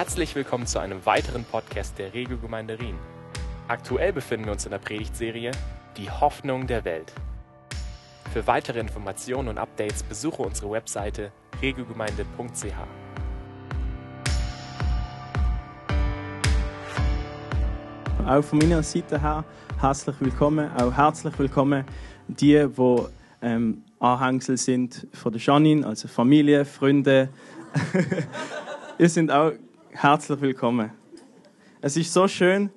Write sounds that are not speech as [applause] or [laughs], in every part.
Herzlich willkommen zu einem weiteren Podcast der Regelgemeinde Rien. Aktuell befinden wir uns in der Predigtserie Die Hoffnung der Welt. Für weitere Informationen und Updates besuche unsere Webseite regelgemeinde.ch. Auch von meiner Seite her herzlich willkommen, auch herzlich willkommen die, die ähm, Anhängsel sind von der Janine, also Familie, Freunde. [laughs] Ihr seid auch herzlich willkommen. Es ist so schön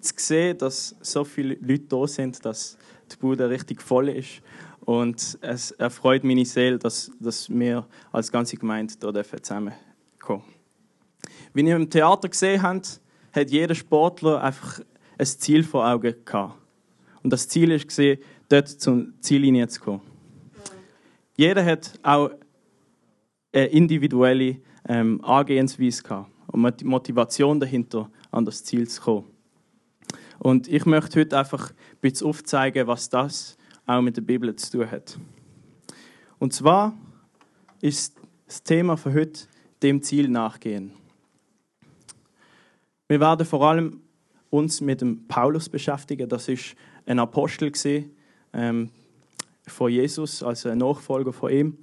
zu sehen, dass so viele Leute da sind, dass die Bude richtig voll ist. Und es erfreut meine Seele, dass, dass wir als ganze Gemeinde hier zusammenkommen Wie ihr im Theater gesehen habt, hat jeder Sportler einfach ein Ziel vor Augen gehabt. Und das Ziel war, dort zur Ziellinie zu kommen. Jeder hat auch eine individuelle ähm, Angehensweise gehabt und Motivation dahinter, an das Ziel zu kommen. Und ich möchte heute einfach ein bisschen aufzeigen, was das auch mit der Bibel zu tun hat. Und zwar ist das Thema für heute dem Ziel nachgehen. Wir werden vor allem uns mit dem Paulus beschäftigen. Das ist ein Apostel gewesen, ähm, von Jesus, also ein Nachfolger von ihm.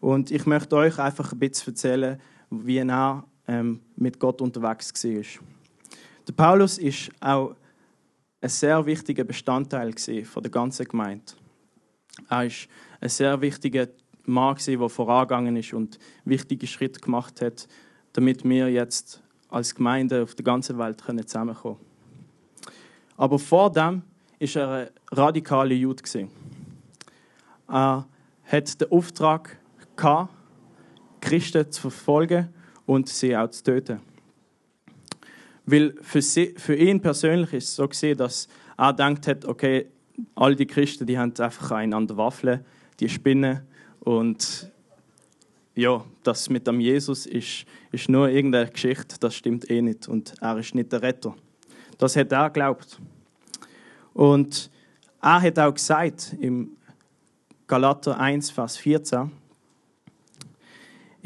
Und ich möchte euch einfach ein bisschen erzählen, wie er ähm, mit Gott unterwegs war. Der Paulus ist auch ein sehr wichtiger Bestandteil von der ganzen Gemeinde. Er ist ein sehr wichtiger Mann, der vorangegangen ist und wichtige Schritte gemacht hat, damit wir jetzt als Gemeinde auf der ganzen Welt zusammenkommen können. Aber vor dem war er ein radikaler Jude. Er hat den Auftrag, Christen zu verfolgen und sie auch zu töten. Weil für, sie, für ihn persönlich ist es so gesehen, dass er gedacht hat, okay, all die Christen, die haben einfach einen an der Waffel, die spinnen und ja, das mit dem Jesus ist, ist nur irgendeine Geschichte, das stimmt eh nicht und er ist nicht der Retter. Das hat er geglaubt. Und er hat auch gesagt im Galater 1, Vers 14,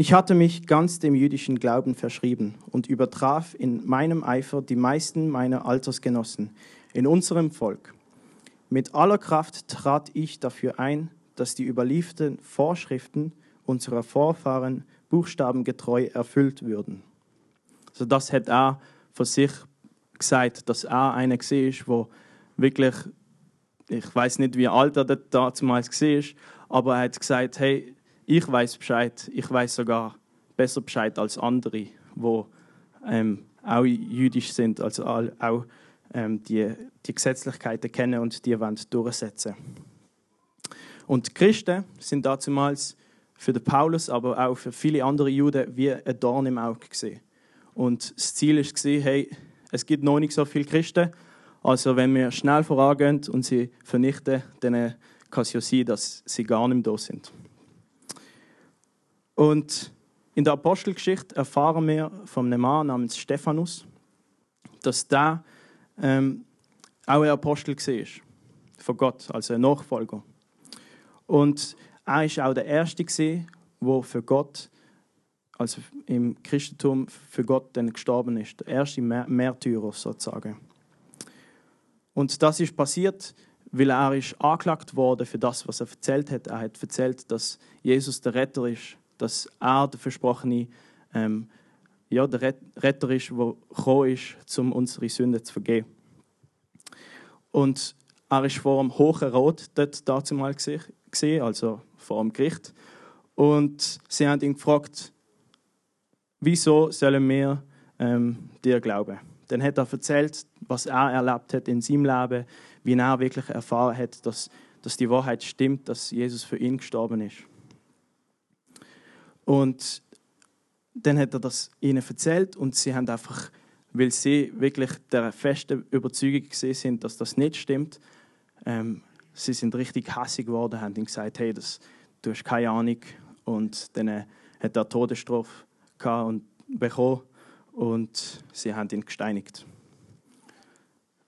ich hatte mich ganz dem jüdischen Glauben verschrieben und übertraf in meinem Eifer die meisten meiner Altersgenossen in unserem Volk. Mit aller Kraft trat ich dafür ein, dass die überlieferten Vorschriften unserer Vorfahren buchstabengetreu erfüllt würden. Also das hat er für sich gesagt, dass er einer war, wo wirklich, ich weiß nicht, wie alt er damals war, aber er hat gesagt, hey, ich weiß Bescheid, ich weiß sogar besser Bescheid als andere, wo ähm, auch jüdisch sind, also auch ähm, die, die Gesetzlichkeiten kennen und die wollen durchsetzen. Und die Christen sind damals für den Paulus, aber auch für viele andere Juden wie ein Dorn im Auge gesehen. Und das Ziel war, hey, es gibt noch nicht so viele Christen, also wenn wir schnell vorangehen und sie vernichten, dann kann es ja sein, dass sie gar nicht mehr da sind. Und in der Apostelgeschichte erfahren wir von einem Mann namens Stephanus, dass der ähm, auch ein Apostel war von Gott, also ein Nachfolger. Und er war auch der Erste, der für Gott, also im Christentum, für Gott dann gestorben ist. Der erste Märtyrer sozusagen. Und das ist passiert, weil er ist angeklagt wurde für das, was er erzählt hat. Er hat erzählt, dass Jesus der Retter ist dass er der versprochene ähm, ja, der Retter ist, der gekommen ist, um unsere Sünden zu vergeben. Und er ist vor dem Hohen Rot dort dazu mal gesehen, also vor dem Gericht. Und sie haben ihn gefragt, wieso sollen wir ähm, dir glauben? Dann hat er erzählt, was er erlebt hat in seinem Leben, wie er wirklich erfahren hat, dass, dass die Wahrheit stimmt, dass Jesus für ihn gestorben ist. Und dann hat er das ihnen erzählt und sie haben einfach, weil sie wirklich der festen Überzeugung sind, dass das nicht stimmt, ähm, sie sind richtig hassig geworden, haben ihm gesagt, hey, das, du hast keine Ahnung. Und dann äh, hat er Todesstrafe und bekommen und sie haben ihn gesteinigt.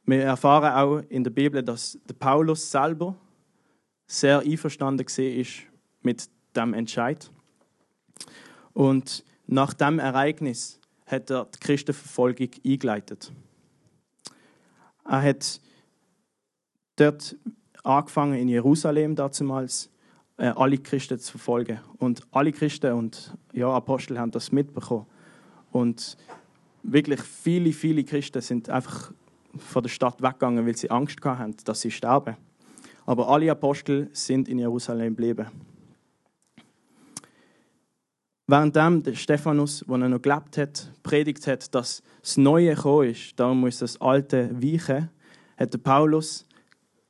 Wir erfahren auch in der Bibel, dass der Paulus selber sehr einverstanden war mit dem Entscheid. Und nach dem Ereignis hat er die Christenverfolgung eingeleitet. Er hat dort angefangen in Jerusalem damals äh, alle Christen zu verfolgen. Und alle Christen und ja, Apostel haben das mitbekommen. Und wirklich viele, viele Christen sind einfach von der Stadt weggegangen, weil sie Angst hatten, dass sie sterben. Aber alle Apostel sind in Jerusalem geblieben. Währenddem der Stephanus, wo er noch gelebt hat, predigt hat, dass das Neue gekommen ist, darum muss das Alte weichen, hat Paulus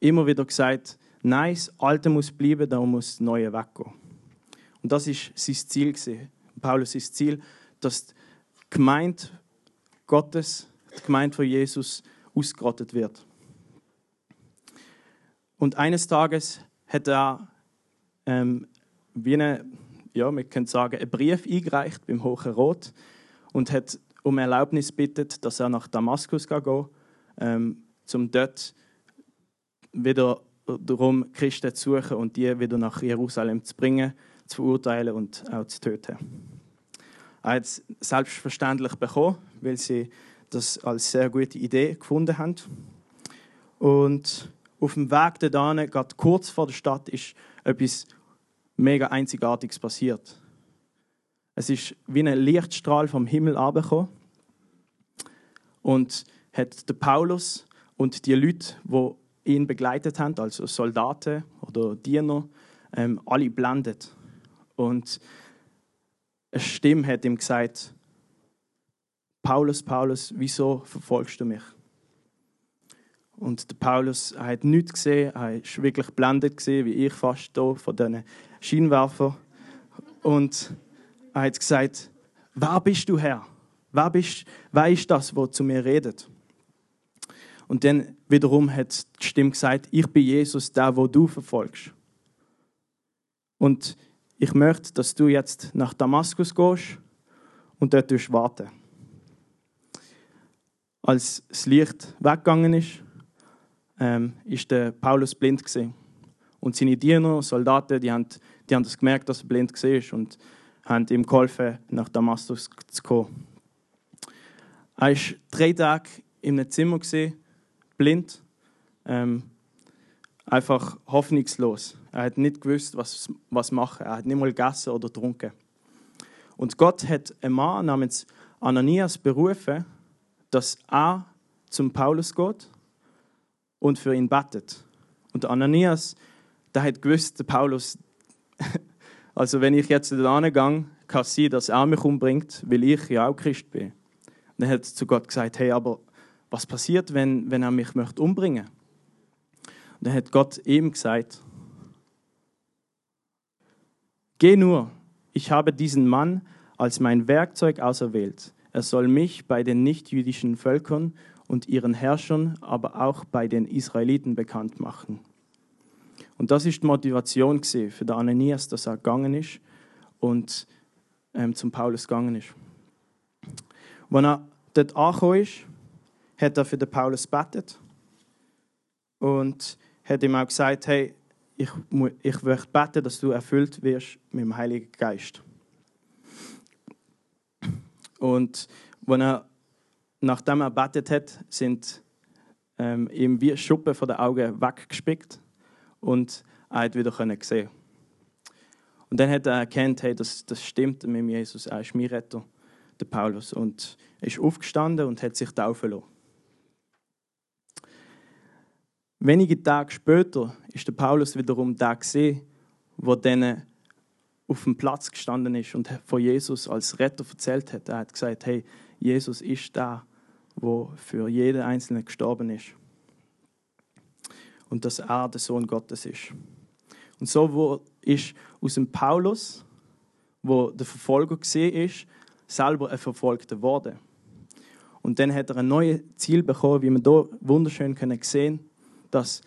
immer wieder gesagt, nein, das Alte muss bleiben, darum muss das Neue weggehen. Und das ist sein Ziel gewesen. Paulus ist Ziel, dass die Gemeinde Gottes, die Gemeinde von Jesus ausgerottet wird. Und eines Tages hat er ähm, wie eine, ja, man könnte sagen, einen Brief eingereicht beim Hohen Rot und hat um Erlaubnis bittet, dass er nach Damaskus gehen ähm, um dort wieder darum Christen zu suchen und die wieder nach Jerusalem zu bringen, zu verurteilen und auch zu töten. Er hat es selbstverständlich bekommen, weil sie das als sehr gute Idee gefunden haben. Und auf dem Weg dorthin, gerade kurz vor der Stadt, ist etwas mega Einzigartiges passiert. Es ist wie ein Lichtstrahl vom Himmel abgekommen und hat der Paulus und die Leute, die ihn begleitet haben, also Soldaten oder Diener, ähm, alle blendet. Und eine Stimme hat ihm gesagt, Paulus, Paulus, wieso verfolgst du mich? Und der Paulus er hat nichts gesehen, er war wirklich blendet wie ich fast hier von diesen Scheinwerfern. Und er hat gesagt, wer bist du Herr? Wer, bist, wer ist das, wo zu mir redet? Und dann wiederum hat die Stimme gesagt, ich bin Jesus, der, wo du verfolgst. Und ich möchte, dass du jetzt nach Damaskus gehst und dort warten. Als das Licht weggegangen ist, ähm, ist der Paulus blind gewesen. Und seine Diener, Soldaten, die haben, die haben das gemerkt, dass er blind war und haben ihm geholfen, nach Damaskus zu kommen. Er war drei Tage in einem Zimmer, blind, ähm, einfach hoffnungslos. Er hat nicht gewusst, was, was machen. Er hat nicht mal gegessen oder getrunken. Und Gott hat einen Mann namens Ananias berufen, dass er zum Paulus geht und für ihn betet. Und Ananias, der hat gewusst, der Paulus, [laughs] also wenn ich jetzt da gehe, kann es sein, dass er mich umbringt, weil ich ja auch Christ bin. Und dann hat er zu Gott gesagt, hey, aber was passiert, wenn, wenn er mich möchte umbringen möchte? Und dann hat Gott ihm gesagt, geh nur, ich habe diesen Mann als mein Werkzeug auserwählt er soll mich bei den nichtjüdischen Völkern und ihren Herrschern, aber auch bei den Israeliten bekannt machen. Und das ist die Motivation für den Ananias, dass er gegangen ist und ähm, zum Paulus gegangen ist. Als er dort angekommen ist, hat er für den Paulus betet und hat ihm auch gesagt, hey, ich, ich möchte beten, dass du erfüllt wirst mit dem Heiligen Geist. Und wenn er, nachdem er betet hat, sind ähm, ihm wie Schuppen von den Augen weggespickt und hat wieder können sehen. Und dann hat er erkannt, hey, das, das stimmt mit Jesus, er ist mein Retter, der Paulus. Und er ist aufgestanden und hat sich taufen lassen. Wenige Tage später ist der Paulus wiederum da gesehen, wo denen auf dem Platz gestanden ist und von Jesus als Retter erzählt hat. Er hat gesagt, hey, Jesus ist da, wo für jeden Einzelnen gestorben ist. Und dass er der Sohn Gottes ist. Und so ist aus dem Paulus, wo der Verfolger gesehen ist, selber ein Verfolgter geworden. Und dann hat er ein neues Ziel bekommen, wie wir hier wunderschön sehen können, dass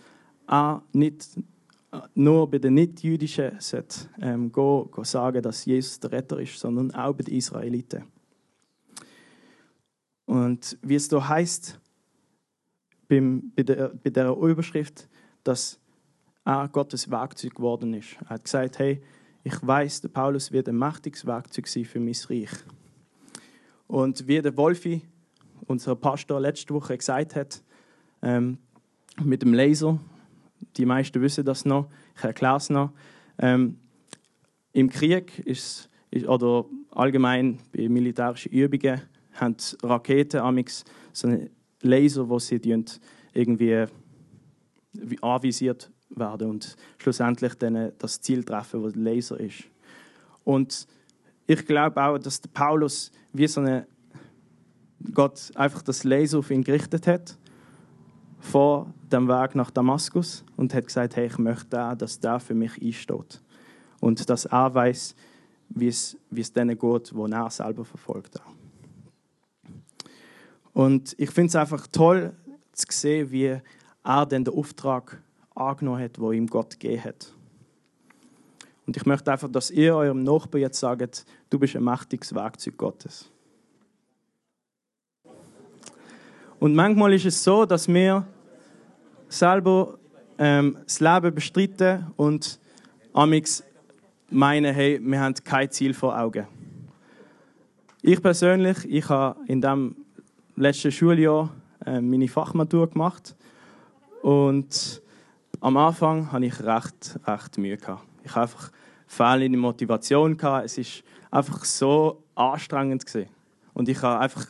er nicht nur bei den Nichtjüdischen ähm, gehen, gehen sagen, dass Jesus der Retter ist, sondern auch bei den Israeliten. Und wie es da heißt, bei, der, bei der Überschrift, dass er Gottes Werkzeug geworden ist. Er hat gesagt, hey, ich weiß, der Paulus wird ein mächtiges Werkzeug sein für mein Reich. Und wie der Wolfi, unser Pastor, letzte Woche gesagt hat, ähm, mit dem Laser, die meisten wissen das noch, ich erkläre es noch, ähm, im Krieg ist, ist, oder allgemein bei militärischen Übungen haben Raketen amix so einen Laser, wo sie irgendwie anvisiert werden und schlussendlich dann das Ziel treffen, der Laser ist. Und ich glaube auch, dass der Paulus wie so eine Gott einfach das Laser auf ihn gerichtet hat vor dem Weg nach Damaskus und hat gesagt, hey, ich möchte auch, dass der für mich einsteht und dass er weiß, wie es, wie es denen geht, wo er selber verfolgt hat. Und ich finde es einfach toll zu sehen, wie er dann den Auftrag angenommen hat, wo ihm Gott gegeben hat. Und ich möchte einfach, dass ihr eurem Nachbarn jetzt sagt, du bist ein mächtiges Werkzeug Gottes. Und manchmal ist es so, dass wir selber ähm, das Leben bestreiten und amix meinen, hey, wir haben kein Ziel vor Augen. Ich persönlich, ich habe in dem letzten Schuljahr äh, meine Fachmatur gemacht und am Anfang hatte ich recht, recht Mühe. Ich hatte einfach fehlende Motivation. Es ist einfach so anstrengend und ich habe einfach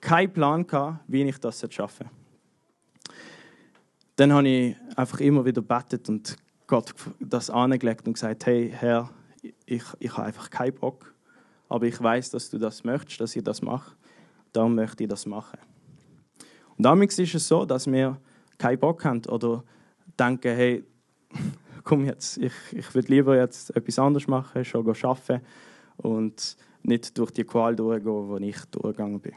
keinen Plan wie ich das schaffen Dann habe ich einfach immer wieder betet und Gott das angelegt und gesagt, hey Herr, ich, ich habe einfach keinen Bock, aber ich weiß, dass du das möchtest, dass ich das mache. Darum möchte ich das machen. Und damals ist es so, dass wir keinen Bock haben oder denken, hey, [laughs] komm jetzt, ich, ich würde lieber jetzt etwas anderes machen, schon arbeiten und nicht durch die Qual durchgehen, wo ich durchgegangen bin.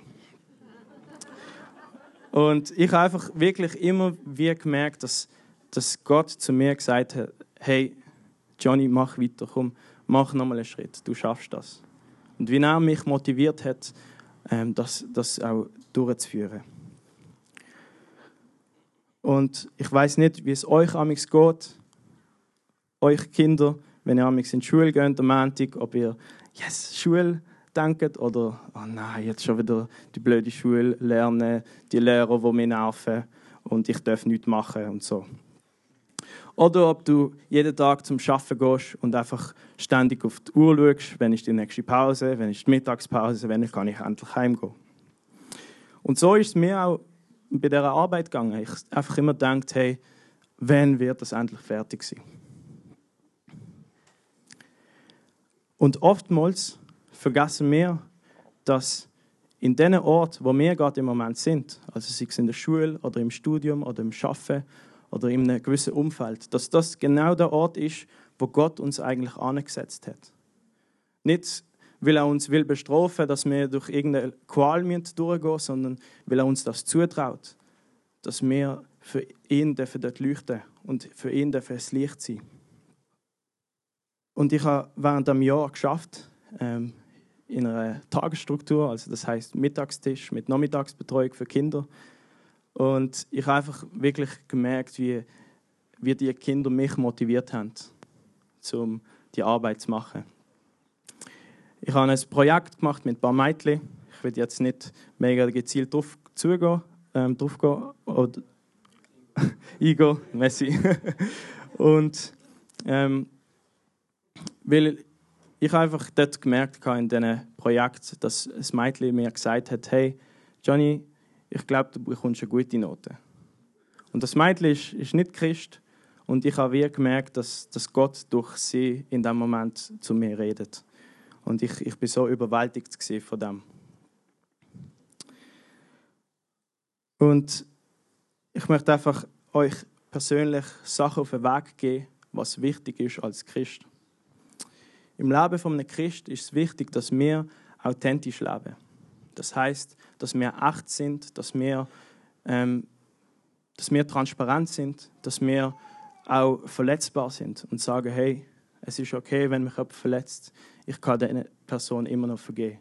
Und ich habe einfach wirklich immer wieder gemerkt, dass, dass Gott zu mir gesagt hat, hey, Johnny, mach weiter, komm, mach nochmal einen Schritt, du schaffst das. Und wie er mich motiviert hat, ähm, das, das auch durchzuführen. Und ich weiß nicht, wie es euch amigs geht, euch Kinder, wenn ihr amigs in die Schule geht am Montag, ob ihr yes, Schule denkt oder oh nein, jetzt schon wieder die blöde Schule lernen, die Lehrer, die mich nerven und ich darf nichts machen und so. Oder ob du jeden Tag zum Arbeiten gehst und einfach ständig auf die Uhr schaust, wenn ist die nächste Pause, wenn ist die Mittagspause, wenn kann ich endlich heimgehen. Und so ist es mir auch bei dieser Arbeit gegangen. Ich einfach immer gedacht, hey, wann wird das endlich fertig sein? Und oftmals vergessen wir, dass in den Ort, wo wir gerade im Moment sind, also sei es in der Schule oder im Studium oder im Schaffen oder in einem gewissen Umfeld, dass das genau der Ort ist, wo Gott uns eigentlich angesetzt hat. Nicht, weil er uns will bestrafen, dass wir durch irgendeine Qual durchgehen sondern weil er uns das zutraut, dass wir für ihn dort leuchten und für ihn dürfen das Licht sein. Und ich habe während dem Jahr geschafft ähm, in einer Tagesstruktur, also das heißt Mittagstisch mit Nachmittagsbetreuung für Kinder und ich habe einfach wirklich gemerkt, wie, wie die Kinder mich motiviert haben, um die Arbeit zu machen. Ich habe ein Projekt gemacht mit ein paar Mädchen. Ich will jetzt nicht mega gezielt drauf zugehen, ähm, drauf gehen, oder [laughs] eingehen, Messi. [laughs] Und ähm, weil ich einfach dort gemerkt habe in diesem Projekt, dass ein Mädchen mir gesagt hat, hey, Johnny, ich glaube, du bekommst eine gute Note. Und das Mädchen ist, ist nicht Christ und ich habe wirklich gemerkt, dass, dass Gott durch sie in dem Moment zu mir redet. Und ich, ich bin so überwältigt von dem. Und ich möchte einfach euch persönlich Sachen auf den Weg geben, was wichtig ist als Christ. Im Leben von einem Christ ist es wichtig, dass wir authentisch leben. Das heißt, dass wir echt sind, dass wir, ähm, dass wir transparent sind, dass wir auch verletzbar sind und sagen, hey, es ist okay, wenn mich jemand verletzt. Ich kann dieser Person immer noch vergeben.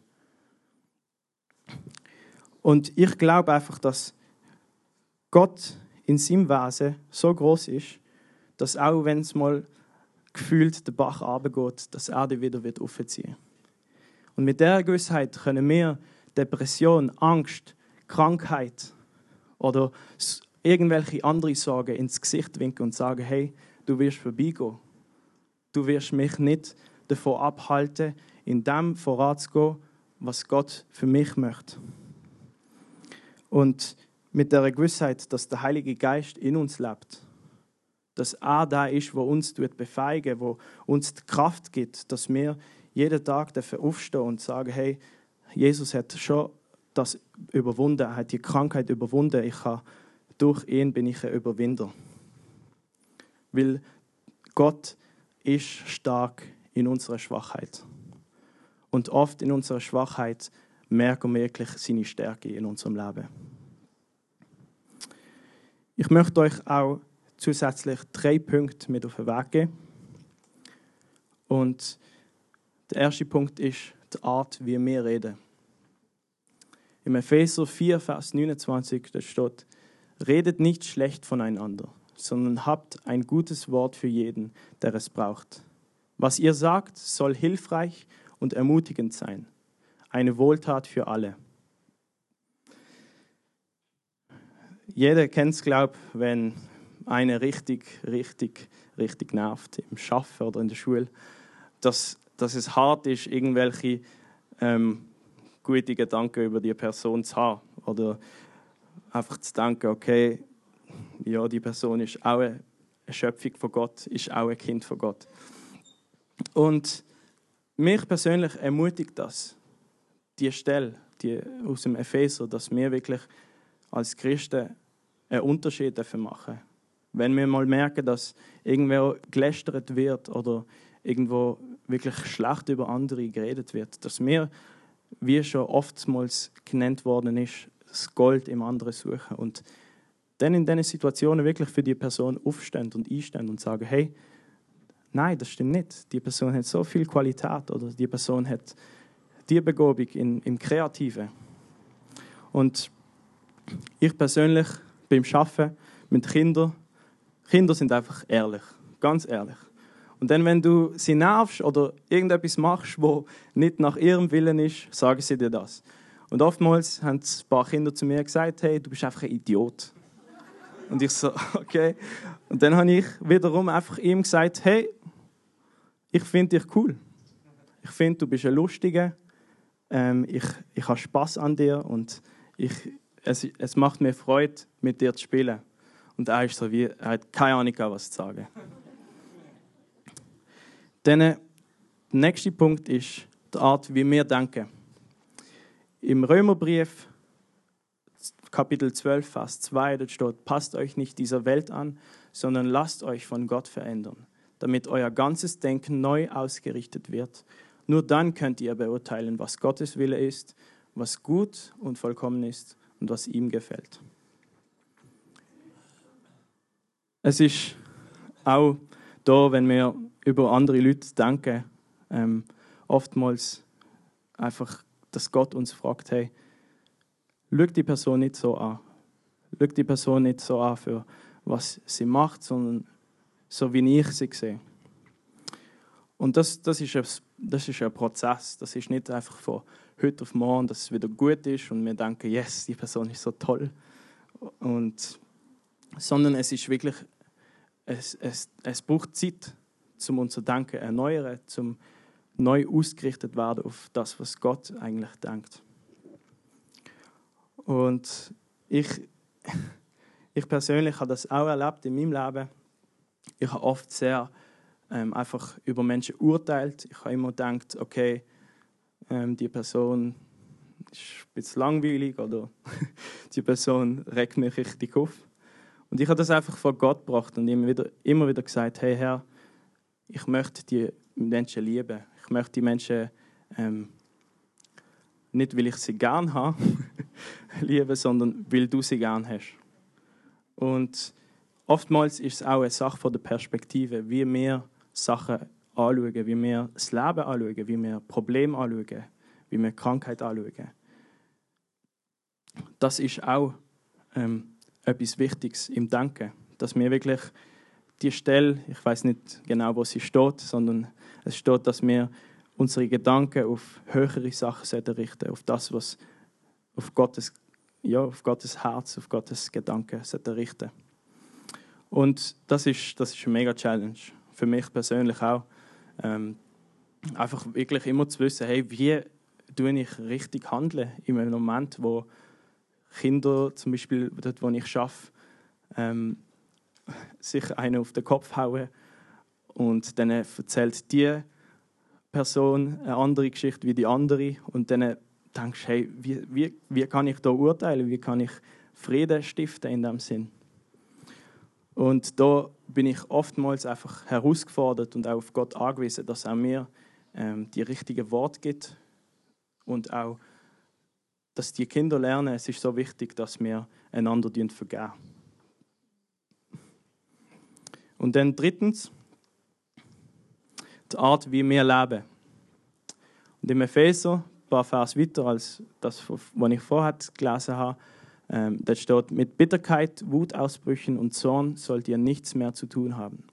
Und ich glaube einfach, dass Gott in seinem Wesen so groß ist, dass auch wenn es mal gefühlt der Bach runtergeht, dass er dich wieder aufziehen wird. Und mit dieser Gewissheit können wir Depression, Angst, Krankheit oder irgendwelche andere Sorgen ins Gesicht winken und sagen, hey, du wirst vorbeigehen. Du wirst mich nicht davon abhalten, in dem voranzugehen, was Gott für mich möchte. Und mit der Gewissheit, dass der Heilige Geist in uns lebt, dass er da ist, wo uns befeigen, wo uns die Kraft gibt, dass wir jeden Tag aufstehen und sagen, hey, Jesus hat schon das überwunden, er hat die Krankheit überwunden. Ich habe, durch ihn bin ich ein Überwinder. Weil Gott ist stark in unserer Schwachheit. Und oft in unserer Schwachheit merken wir wirklich seine Stärke in unserem Leben. Ich möchte euch auch zusätzlich drei Punkte mit auf den Weg geben. Und der erste Punkt ist die Art, wie wir reden. Im Epheser 4, Vers 29 da steht, redet nicht schlecht voneinander, sondern habt ein gutes Wort für jeden, der es braucht. Was ihr sagt, soll hilfreich und ermutigend sein. Eine Wohltat für alle. Jeder kennt es, glaube ich, wenn eine richtig, richtig, richtig nervt im Schaffen oder in der Schule, dass, dass es hart ist, irgendwelche ähm, gute Gedanken über die Person zu haben. Oder einfach zu denken, okay, ja, die Person ist auch eine Schöpfung von Gott, ist auch ein Kind von Gott. Und mich persönlich ermutigt das, die Stelle die aus dem Epheser, dass wir wirklich als Christen einen Unterschied dafür machen. Wenn wir mal merken, dass irgendwo gelästert wird oder irgendwo wirklich schlecht über andere geredet wird, dass wir, wie schon oftmals genannt worden ist, das Gold im anderen suchen und dann in diesen Situationen wirklich für die Person aufstehen und einstehen und sagen, hey, Nein, das stimmt nicht. Die Person hat so viel Qualität oder die Person hat die Begabung in, im Kreativen. Und ich persönlich beim Schaffen mit Kindern, Kinder sind einfach ehrlich, ganz ehrlich. Und dann, wenn du sie nervst oder irgendetwas machst, wo nicht nach ihrem Willen ist, sagen sie dir das. Und oftmals haben ein paar Kinder zu mir gesagt, hey, du bist einfach ein Idiot. Und ich so, [laughs] okay. Und dann habe ich wiederum einfach ihm gesagt, hey, ich finde dich cool. Ich finde, du bist ein Lustiger. Ähm, ich, ich habe Spaß an dir und ich, es, es macht mir Freude, mit dir zu spielen. Und er ist so wie, er hat keine Ahnung, was zu sagen. Dann, der nächste Punkt ist die Art, wie wir denken. Im Römerbrief, Kapitel 12, Vers 2, dort steht, passt euch nicht dieser Welt an, sondern lasst euch von Gott verändern damit euer ganzes Denken neu ausgerichtet wird. Nur dann könnt ihr beurteilen, was Gottes Wille ist, was gut und vollkommen ist und was ihm gefällt. Es ist auch da, wenn wir über andere Leute denken, ähm, oftmals einfach, dass Gott uns fragt, hey, schau die Person nicht so an. Schau die Person nicht so an für was sie macht, sondern so wie ich sie sehe. Und das, das, ist ein, das ist ein Prozess. Das ist nicht einfach von heute auf morgen, dass es wieder gut ist und wir denken, yes, die Person ist so toll. Und, sondern es ist wirklich, es, es, es braucht Zeit, um unser Denken erneuern, zum neu ausgerichtet werden auf das, was Gott eigentlich denkt. Und ich, [laughs] ich persönlich habe das auch erlebt in meinem Leben ich habe oft sehr ähm, einfach über Menschen urteilt. Ich habe immer gedacht, okay, ähm, die Person ist ein bisschen langweilig oder [laughs] die Person regt mich richtig auf. Und ich habe das einfach vor Gott gebracht und immer wieder, immer wieder gesagt, hey Herr, ich möchte die Menschen lieben. Ich möchte die Menschen ähm, nicht, weil ich sie gern habe, [laughs] lieben, sondern weil du sie gern hast. Und Oftmals ist es auch eine Sache von der Perspektive, wie wir Sachen anschauen, wie wir das Leben anschauen, wie wir Probleme anschauen, wie wir Krankheit anschauen. Das ist auch ähm, etwas Wichtiges im Denken, dass wir wirklich die Stelle, ich weiß nicht genau, wo sie steht, sondern es steht, dass wir unsere Gedanken auf höhere Sachen richten, auf das, was auf Gottes, ja, auf Gottes Herz, auf Gottes Gedanken richten Und das ist, das ist eine mega Challenge. Für mich persönlich auch. Ähm, einfach wirklich immer zu wissen, hey, wie tue ich richtig handeln in einem Moment, wo Kinder zum Beispiel, dort wo ich arbeite, ähm, sich einen auf den Kopf hauen und dann erzählt die Person eine andere Geschichte wie die andere und dann denkst du, hey, wie, wie, wie kann ich da urteilen, wie kann ich Frieden stiften in dem Sinn? Und da bin ich oftmals einfach herausgefordert und auch auf Gott angewiesen, dass er mir ähm, die richtigen Worte gibt und auch, dass die Kinder lernen, es ist so wichtig, dass wir einander vergeben. Und dann drittens, die Art, wie wir leben. Und im Epheser, ein paar Vers weiter als das, was ich vorher gelesen habe, ähm, da steht, mit Bitterkeit, Wutausbrüchen und Zorn sollt ihr nichts mehr zu tun haben.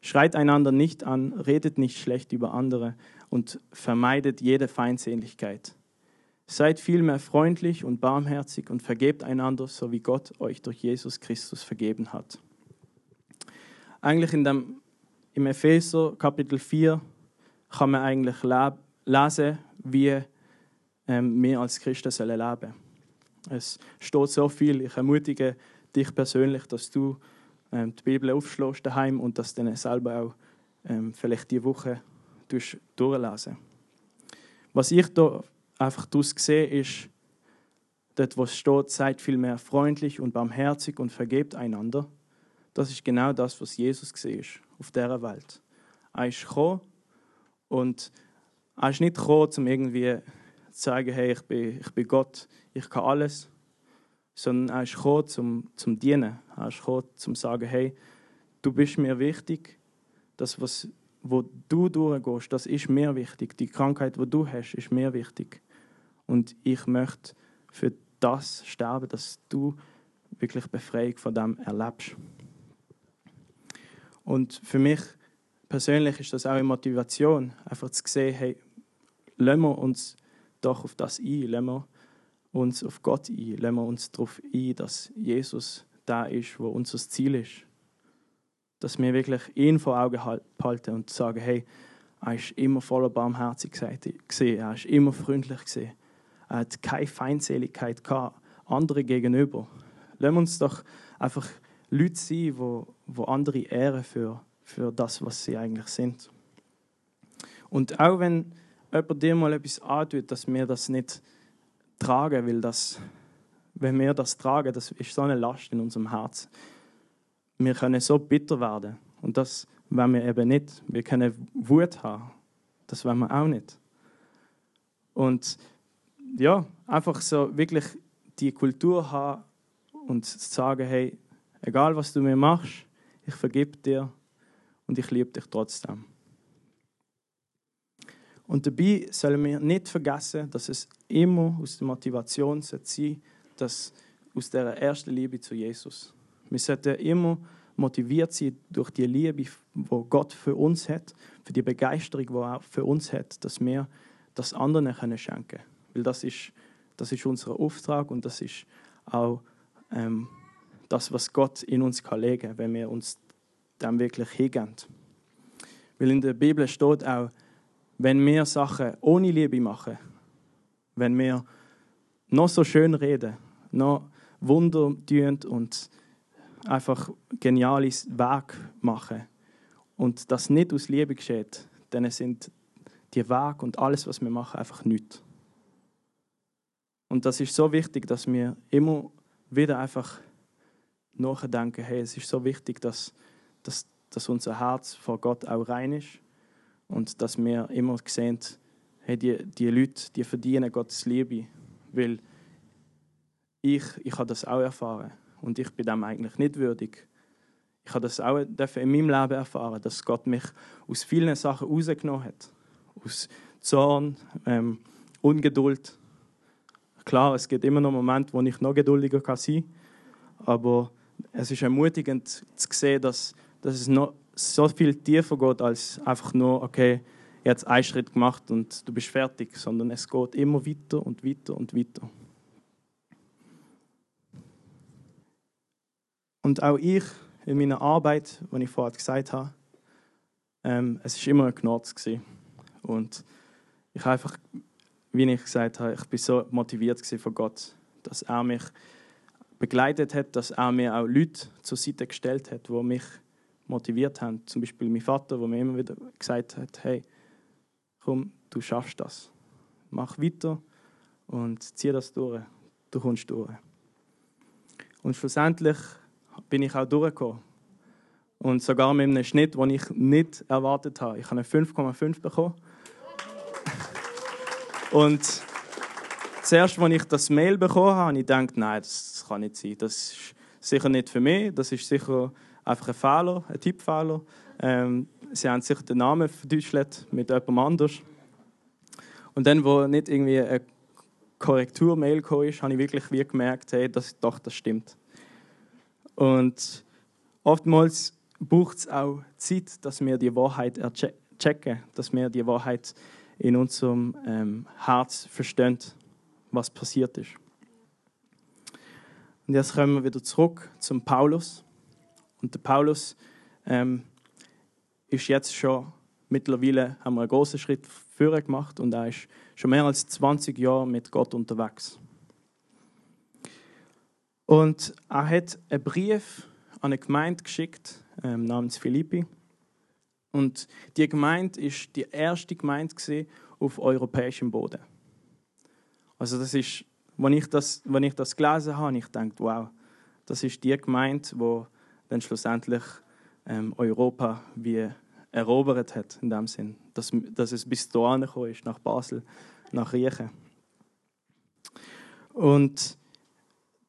Schreit einander nicht an, redet nicht schlecht über andere und vermeidet jede Feindseligkeit. Seid vielmehr freundlich und barmherzig und vergebt einander, so wie Gott euch durch Jesus Christus vergeben hat. Eigentlich in dem, im Epheser Kapitel 4 kann man eigentlich lesen, wie ähm, wir als Christen sollen leben Es steht so viel. Ich ermutige dich persönlich, dass du ähm, die Bibel aufschlägst daheim und dass du dann selber auch ähm, vielleicht die Woche durchlesen. Was ich da einfach daraus sehe, ist, dort, es steht, seid vielmehr freundlich und barmherzig und vergebt einander. Das ist genau das, was Jesus gesehen ist auf dieser Welt. Er ist gekommen und er ist nicht gekommen, um irgendwie zu sagen, hey, ich bin, ich bin Gott, ich kann alles, sondern er ist gekommen, zum, zum Dienen. Er ist gekommen, zum zu sagen, hey, du bist mir wichtig, das, was, wo du durchgehst, das ist mir wichtig. Die Krankheit, die du hast, ist mir wichtig. Und ich möchte für das sterben, dass du wirklich Befreiung von dem erlebst. Und für mich persönlich ist das auch eine Motivation, einfach zu sehen, hey, lassen wir uns doch auf das ein, lassen wir uns auf Gott ein, lassen wir uns darauf ein, dass Jesus da ist, wo unser Ziel ist. Dass wir wirklich ihn vor Augen halten und sagen, hey, er ist immer voller Barmherzigkeit er ist immer freundlich er hat keine Feindseligkeit gehabt, andere gegenüber. Lassen wir uns doch einfach Leute sein, wo, wo andere ehren für, für das, was sie eigentlich sind. Und auch wenn jemand dir mal etwas antut, dass wir das nicht tragen, weil das, wenn wir das tragen, das ist so eine Last in unserem Herz. Wir können so bitter werden. Und das wollen wir eben nicht. Wir können Wut haben. Das wollen wir auch nicht. Und ja, einfach so wirklich die Kultur haben und sagen, hey, egal was du mir machst, ich vergib dir und ich liebe dich trotzdem. Und dabei sollen wir nicht vergessen, dass es immer aus der Motivation sein dass aus der ersten Liebe zu Jesus. Wir sollten immer motiviert sein durch die Liebe, die Gott für uns hat, für die Begeisterung, die er für uns hat, dass wir das anderen schenken können. Weil das ist, das ist unser Auftrag und das ist auch ähm, das, was Gott in uns kann legen kann, wenn wir uns dem wirklich hingeben. Weil in der Bibel steht auch, wenn wir Sachen ohne Liebe machen, wenn wir noch so schön reden, noch Wunder tun und einfach geniales Werk machen und das nicht aus Liebe geschieht, dann sind die Werke und alles, was wir machen, einfach nichts. Und das ist so wichtig, dass wir immer wieder einfach nachdenken, hey, es ist so wichtig, dass, dass, dass unser Herz vor Gott auch rein ist und dass wir immer sehen, hey, die, die Leute, die verdienen Gottes Liebe, weil ich, ich habe das auch erfahren und ich bin dem eigentlich nicht würdig. Ich habe das auch in meinem Leben erfahren, dass Gott mich aus vielen Sachen rausgenommen hat. Aus Zorn, ähm, Ungeduld. Klar, es gibt immer noch Momente, wo ich noch geduldiger sein kann, aber es ist ermutigend zu sehen, dass, dass es noch so viel tiefer geht, als einfach nur, okay, jetzt einen Schritt gemacht und du bist fertig, sondern es geht immer weiter und weiter und weiter. Und auch ich in meiner Arbeit, wenn ich vorher gesagt habe, ähm, es war immer ein Knurz gewesen. und ich einfach, wie ich gesagt habe, ich bin so motiviert von Gott, dass er mich begleitet hat, dass er mir auch Leute zur Seite gestellt hat, die mich motiviert haben. Zum Beispiel mein Vater, der mir immer wieder gesagt hat, hey, komm, du schaffst das. Mach weiter und zieh das durch. Du kommst durch. Und schlussendlich bin ich auch durchgekommen. Und sogar mit einem Schnitt, den ich nicht erwartet habe. Ich habe eine 5,5 bekommen. [laughs] Und zuerst, als ich das Mail bekommen habe, habe ich gedacht, nein, das kann nicht sein. Das ist sicher nicht für mich. Das ist sicher einfach ein Fehler, ein Tippfehler. Ähm, sie haben sich den Namen verdüschelt mit jemandem anders. Und dann, wo nicht irgendwie eine Korrektur-Mail kam, habe ich wirklich wie gemerkt, hey, das, doch, das stimmt. Und oftmals braucht es auch Zeit, dass wir die Wahrheit checken, dass wir die Wahrheit in unserem ähm, Herz verstehen, was passiert ist. Und jetzt kommen wir wieder zurück zum Paulus. Und der Paulus ähm, ist jetzt schon mittlerweile haben wir einen großen Schritt vorher gemacht und er ist schon mehr als 20 Jahre mit Gott unterwegs. Und er hat einen Brief an eine Gemeinde geschickt ähm, namens Philippi. Und die Gemeinde ist die erste Gemeinde auf europäischem Boden. Also das ist, wenn ich das, wenn ich das gelesen habe, ich denke, wow, das ist die Gemeinde, wo dann schlussendlich ähm, Europa wie erobert hat, in dem Sinn, dass, dass es bis dahin gekommen ist, nach Basel, nach Riechen. Und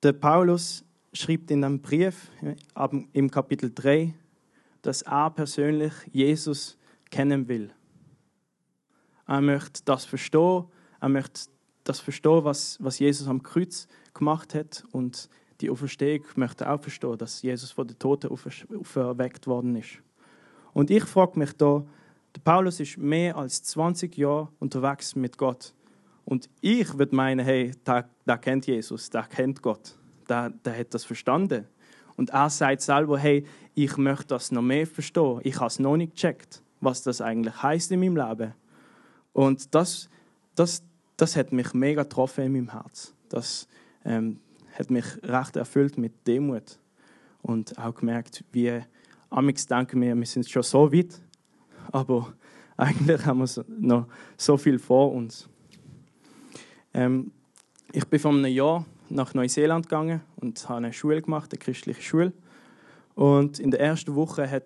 der Paulus schreibt in einem Brief im Kapitel 3, dass er persönlich Jesus kennen will. Er möchte das verstehen, er möchte das verstehen, was, was Jesus am Kreuz gemacht hat und die Auferstehung möchte auch verstehen, dass Jesus von den Toten auferweckt worden ist. Und ich frage mich da, der Paulus ist mehr als 20 Jahre unterwegs mit Gott. Und ich würde meinen, hey, der, der kennt Jesus, der kennt Gott, der, der hat das verstanden. Und er sagt selber, hey, ich möchte das noch mehr verstehen. Ich habe es noch nicht gecheckt, was das eigentlich heißt in meinem Leben. Und das, das, das hat mich mega getroffen in meinem Herz. Das ähm, hat mich recht erfüllt mit Demut. Und auch gemerkt, wie Amix denken wir, wir sind schon so weit, aber [laughs] eigentlich haben wir noch so viel vor uns. Ähm, ich bin vor einem Jahr nach Neuseeland gegangen und habe eine Schule gemacht, eine christliche Schule. Und in der ersten Woche hat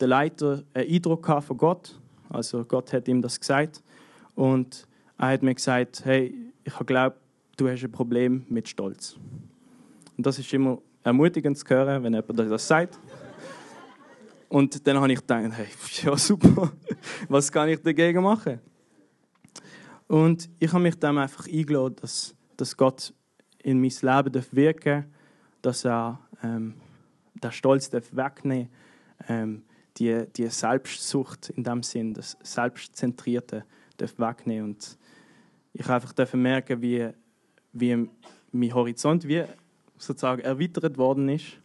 der Leiter einen Eindruck von Gott. Also Gott hat ihm das gesagt. Und er hat mir gesagt, hey, ich glaube, du hast ein Problem mit Stolz. Und das ist immer ermutigend zu hören, wenn jemand das sagt. Und dann habe ich gedacht, hey, [laughs] ja super, was kann ich dagegen machen? Und ich habe mich dann einfach eingeladen, dass, dass Gott in mein Leben wirken darf, dass er ähm, den Stolz darf wegnehmen ähm, die, die Selbstsucht in dem Sinn, das Selbstzentrierte darf wegnehmen. Und ich einfach merken, wie, wie mein Horizont wie sozusagen erweitert worden ist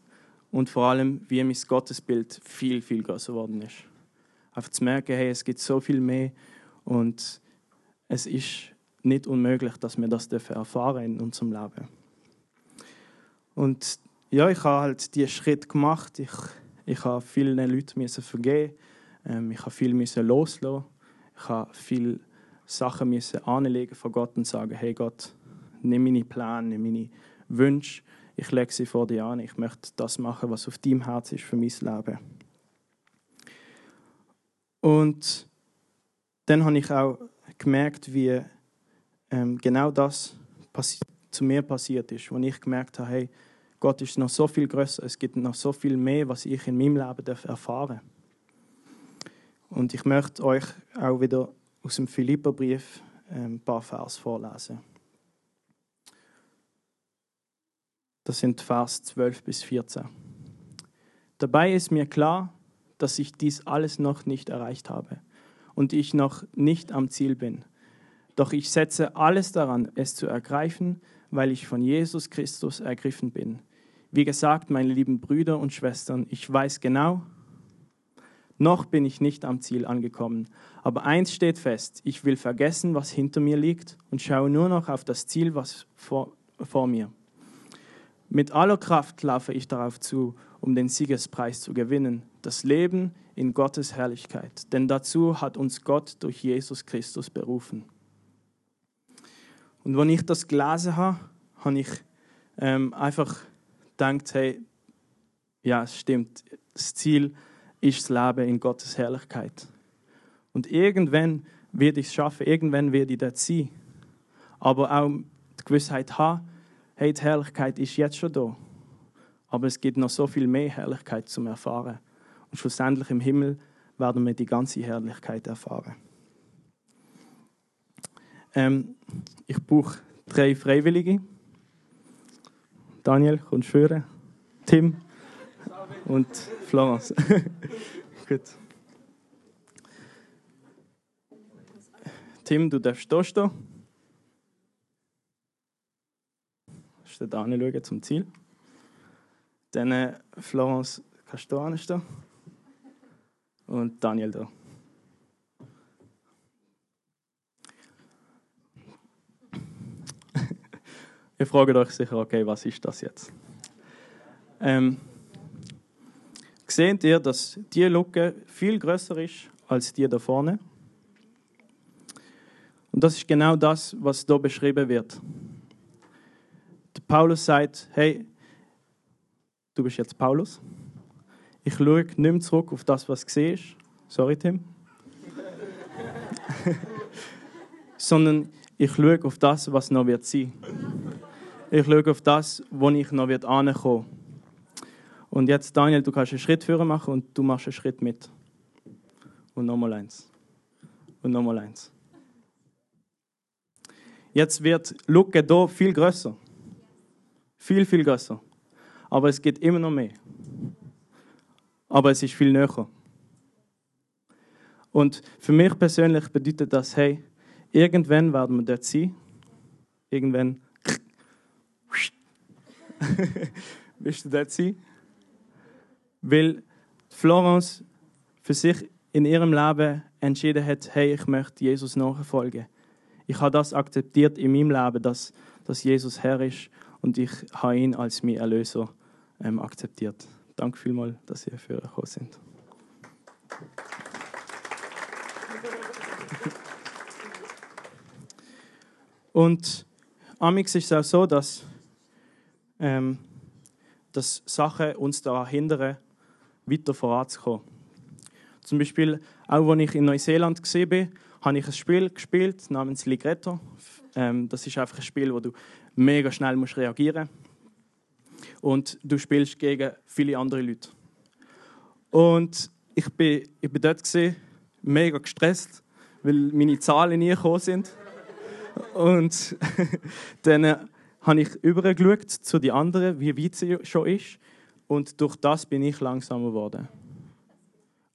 und vor allem, wie mein Gottesbild viel, viel größer geworden ist. Einfach zu merken, hey, es gibt so viel mehr und es ist nicht unmöglich, dass wir das erfahren in unserem Leben. Und ja, ich habe halt diesen Schritt gemacht. Ich, ich habe vielen Leuten vergeben. Ähm, ich habe viel loslassen. Ich habe viele Sachen müssen anlegen vor Gott und sagen, hey Gott, nimm meine Pläne, nimm meine Wünsche ich lege sie vor dir an, ich möchte das machen, was auf deinem Herz ist für mein Leben. Und dann habe ich auch gemerkt, wie ähm, genau das zu mir passiert ist, wo ich gemerkt habe, hey, Gott ist noch so viel größer, es gibt noch so viel mehr, was ich in meinem Leben darf erfahren Und ich möchte euch auch wieder aus dem Philipperbrief ähm, ein paar Vers vorlesen. Das sind Vers 12 bis 14. Dabei ist mir klar, dass ich dies alles noch nicht erreicht habe und ich noch nicht am Ziel bin. Doch ich setze alles daran, es zu ergreifen, weil ich von Jesus Christus ergriffen bin. Wie gesagt, meine lieben Brüder und Schwestern, ich weiß genau, noch bin ich nicht am Ziel angekommen. Aber eins steht fest, ich will vergessen, was hinter mir liegt und schaue nur noch auf das Ziel, was vor, vor mir. Mit aller Kraft laufe ich darauf zu, um den Siegespreis zu gewinnen, das Leben in Gottes Herrlichkeit. Denn dazu hat uns Gott durch Jesus Christus berufen. Und wenn ich das gelesen habe, habe ich ähm, einfach gedacht, hey, ja, es stimmt, das Ziel ist das Leben in Gottes Herrlichkeit. Und irgendwann wird ich es schaffen, irgendwann werde ich dort sein. Aber auch die Gewissheit haben, hey, die Herrlichkeit ist jetzt schon da. Aber es gibt noch so viel mehr Herrlichkeit zum Erfahren. Und schlussendlich im Himmel werden wir die ganze Herrlichkeit erfahren. Ähm, ich brauche drei Freiwillige. Daniel, kommst du? Tim und Florence. [laughs] Gut. Tim, du darfst hier stehen. Du da schauen zum Ziel. Dann äh, Florence, kannst du hier stehen. Und Daniel da. [laughs] Ihr fragt euch sicher, okay, was ist das jetzt? Ähm, seht ihr, dass die Lücke viel größer ist als die da vorne? Und das ist genau das, was da beschrieben wird. Der Paulus sagt, hey, du bist jetzt Paulus. Ich schaue nicht mehr zurück auf das, was du siehst. Sorry, Tim. [laughs] Sondern ich schaue auf das, was noch wird sein. Ich schaue auf das, wo ich noch wird ankommen. Und jetzt, Daniel, du kannst einen Schritt führen machen und du machst einen Schritt mit. Und nochmal eins. Und nochmal eins. Jetzt wird Lucke hier viel größer. Viel, viel größer. Aber es geht immer noch mehr. Aber es ist viel näher. Und für mich persönlich bedeutet das, hey, irgendwann werden wir dort sein. Irgendwann. [laughs] Wirst du dort sein? Weil Florence für sich in ihrem Leben entschieden hat, hey, ich möchte Jesus nachfolgen ich habe das akzeptiert in meinem Leben, dass, dass Jesus Herr ist und ich habe ihn als mein Erlöser ähm, akzeptiert. Danke vielmals, dass ihr für gekommen sind. Und amix ist es auch so, dass, ähm, dass Sachen uns daran hindern, weiter voranzukommen. Zum Beispiel, auch als ich in Neuseeland war, habe ich ein Spiel gespielt namens Ligretto. Ähm, das ist einfach ein Spiel, wo du mega schnell musst reagieren und du spielst gegen viele andere Leute. Und ich bin, ich bin dort gewesen, mega gestresst, weil meine Zahlen nie gekommen sind. Und [laughs] dann äh, habe ich übergeschaut zu den anderen, wie weit sie schon ist. Und durch das bin ich langsamer geworden.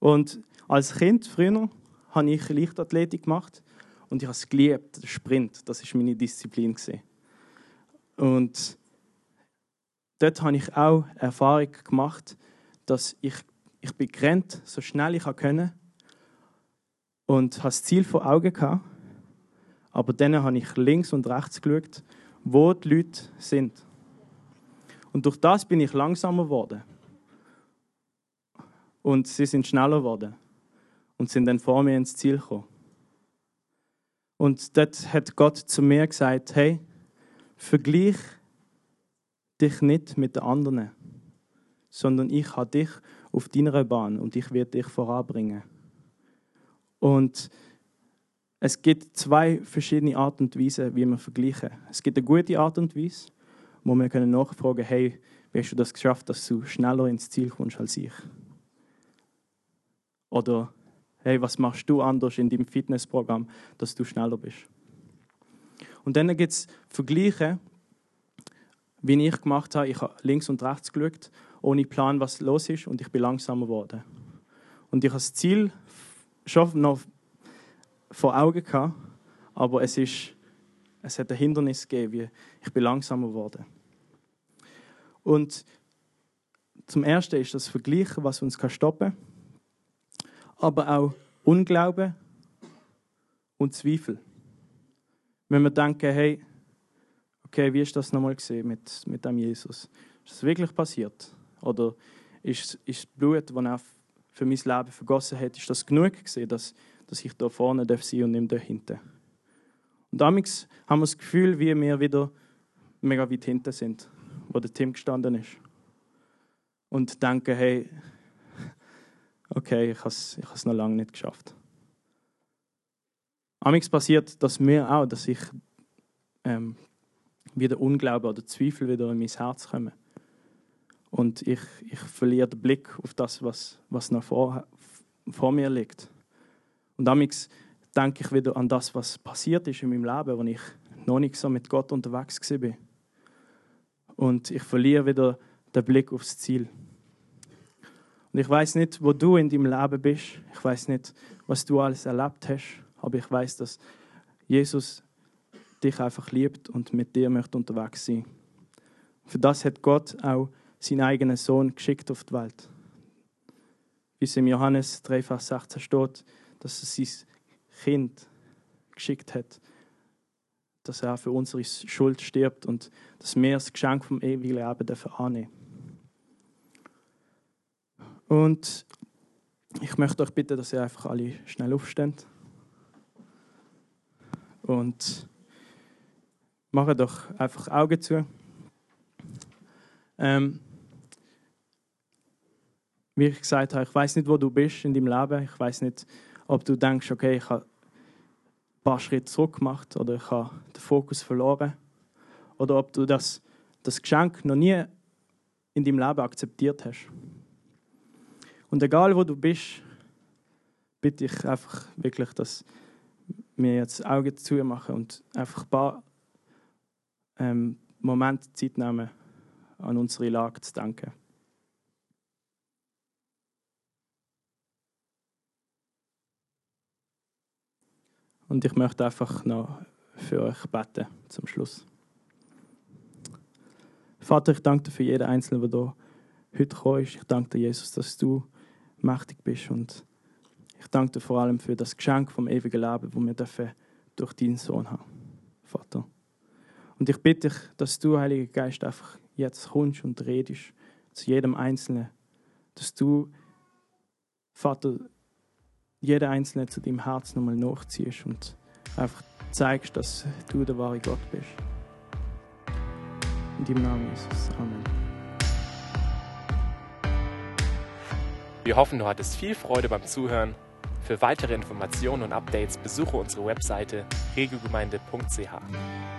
Und als Kind früher habe ich Leichtathletik gemacht und ich habe es geliebt, der Sprint, das ist meine Disziplin Und dort habe ich auch Erfahrung gemacht, dass ich ich bin gerannt, so schnell ich konnte und habe das Ziel vor Augen gehabt. Aber dann habe ich links und rechts geschaut, wo die Leute sind. Und durch das bin ich langsamer geworden. Und sie sind schneller geworden und sind dann vor mir ins Ziel gekommen. Und dort hat Gott zu mir gesagt, hey, vergleich dich nicht mit den anderen, sondern ich habe dich auf deiner Bahn und ich werde dich voranbringen. Und es gibt zwei verschiedene Arten und Weisen, wie wir vergleichen. Es gibt eine gute Art und Weise, wo wir können nachfragen, hey, wie hast du das geschafft, dass du schneller ins Ziel kommst als ich? Oder hey, was machst du anders in deinem Fitnessprogramm, dass du schneller bist. Und dann gibt es Vergleiche, wie ich gemacht habe. Ich habe links und rechts geschaut, ohne Plan, was los ist, und ich bin langsamer geworden. Und ich habe das Ziel schon noch vor Augen gehabt, aber es, ist, es hat ein Hindernis gegeben, wie ich bin langsamer geworden. Und zum Ersten ist das Vergleichen, was uns stoppen kann, aber auch Unglauben und Zweifel. Wenn wir denken, hey, okay, wie ist das nochmal gesehen mit, mit dem Jesus? Ist das wirklich passiert? Oder ist, ist das Blut, das er für mein Leben vergossen hat, ist das genug gesehen, dass, dass ich da vorne darf sein und nicht da hinten? Und damals haben wir das Gefühl, wie wir wieder mega weit hinten sind, wo der Tim gestanden ist. Und denken, hey, okay, ich habe es ich noch lange nicht geschafft. Amix passiert das mir auch, dass ich ähm, wieder Unglauben oder Zweifel wieder in mein Herz komme. Und ich, ich verliere den Blick auf das, was, was noch vor, vor mir liegt. Und amix denke ich wieder an das, was passiert ist in meinem Leben, als ich noch nicht so mit Gott unterwegs war. Und ich verliere wieder den Blick aufs Ziel. Und ich weiß nicht, wo du in deinem Leben bist. Ich weiß nicht, was du alles erlebt hast. Aber ich weiß, dass Jesus dich einfach liebt und mit dir möchte unterwegs sein. Für das hat Gott auch seinen eigenen Sohn geschickt auf die Welt. Wie es im Johannes 3, Vers 16 steht, dass er sein Kind geschickt hat, dass er für unsere Schuld stirbt und dass wir das Geschenk vom ewigen Leben dürfen annehmen. Und ich möchte euch bitten, dass ihr einfach alle schnell aufsteht. Und mache doch einfach Augen zu. Ähm, wie ich gesagt habe, ich weiß nicht, wo du bist in deinem Leben. Ich weiß nicht, ob du denkst, okay, ich habe paar Schritte zurück gemacht oder ich habe den Fokus verloren. Oder ob du das, das Geschenk noch nie in deinem Leben akzeptiert hast. Und egal, wo du bist, bitte ich einfach wirklich, dass wir jetzt Augen zu machen und einfach ein paar ähm, Momente Zeit nehmen, an unsere Lage zu denken. Und ich möchte einfach noch für euch beten zum Schluss. Vater, ich danke dir für jeden Einzelnen, der hier heute gekommen ist. Ich danke dir, Jesus, dass du mächtig bist und ich danke dir vor allem für das Geschenk vom ewigen Leben, das wir dürfen durch deinen Sohn haben, Vater. Und ich bitte dich, dass du, Heiliger Geist, einfach jetzt kommst und redest zu jedem Einzelnen, dass du, Vater, jeden Einzelnen zu deinem Herz nochmal nachziehst und einfach zeigst, dass du der wahre Gott bist. In deinem Namen, Jesus. Amen. Wir hoffen, du hattest viel Freude beim Zuhören für weitere Informationen und Updates besuche unsere Webseite regelgemeinde.ch.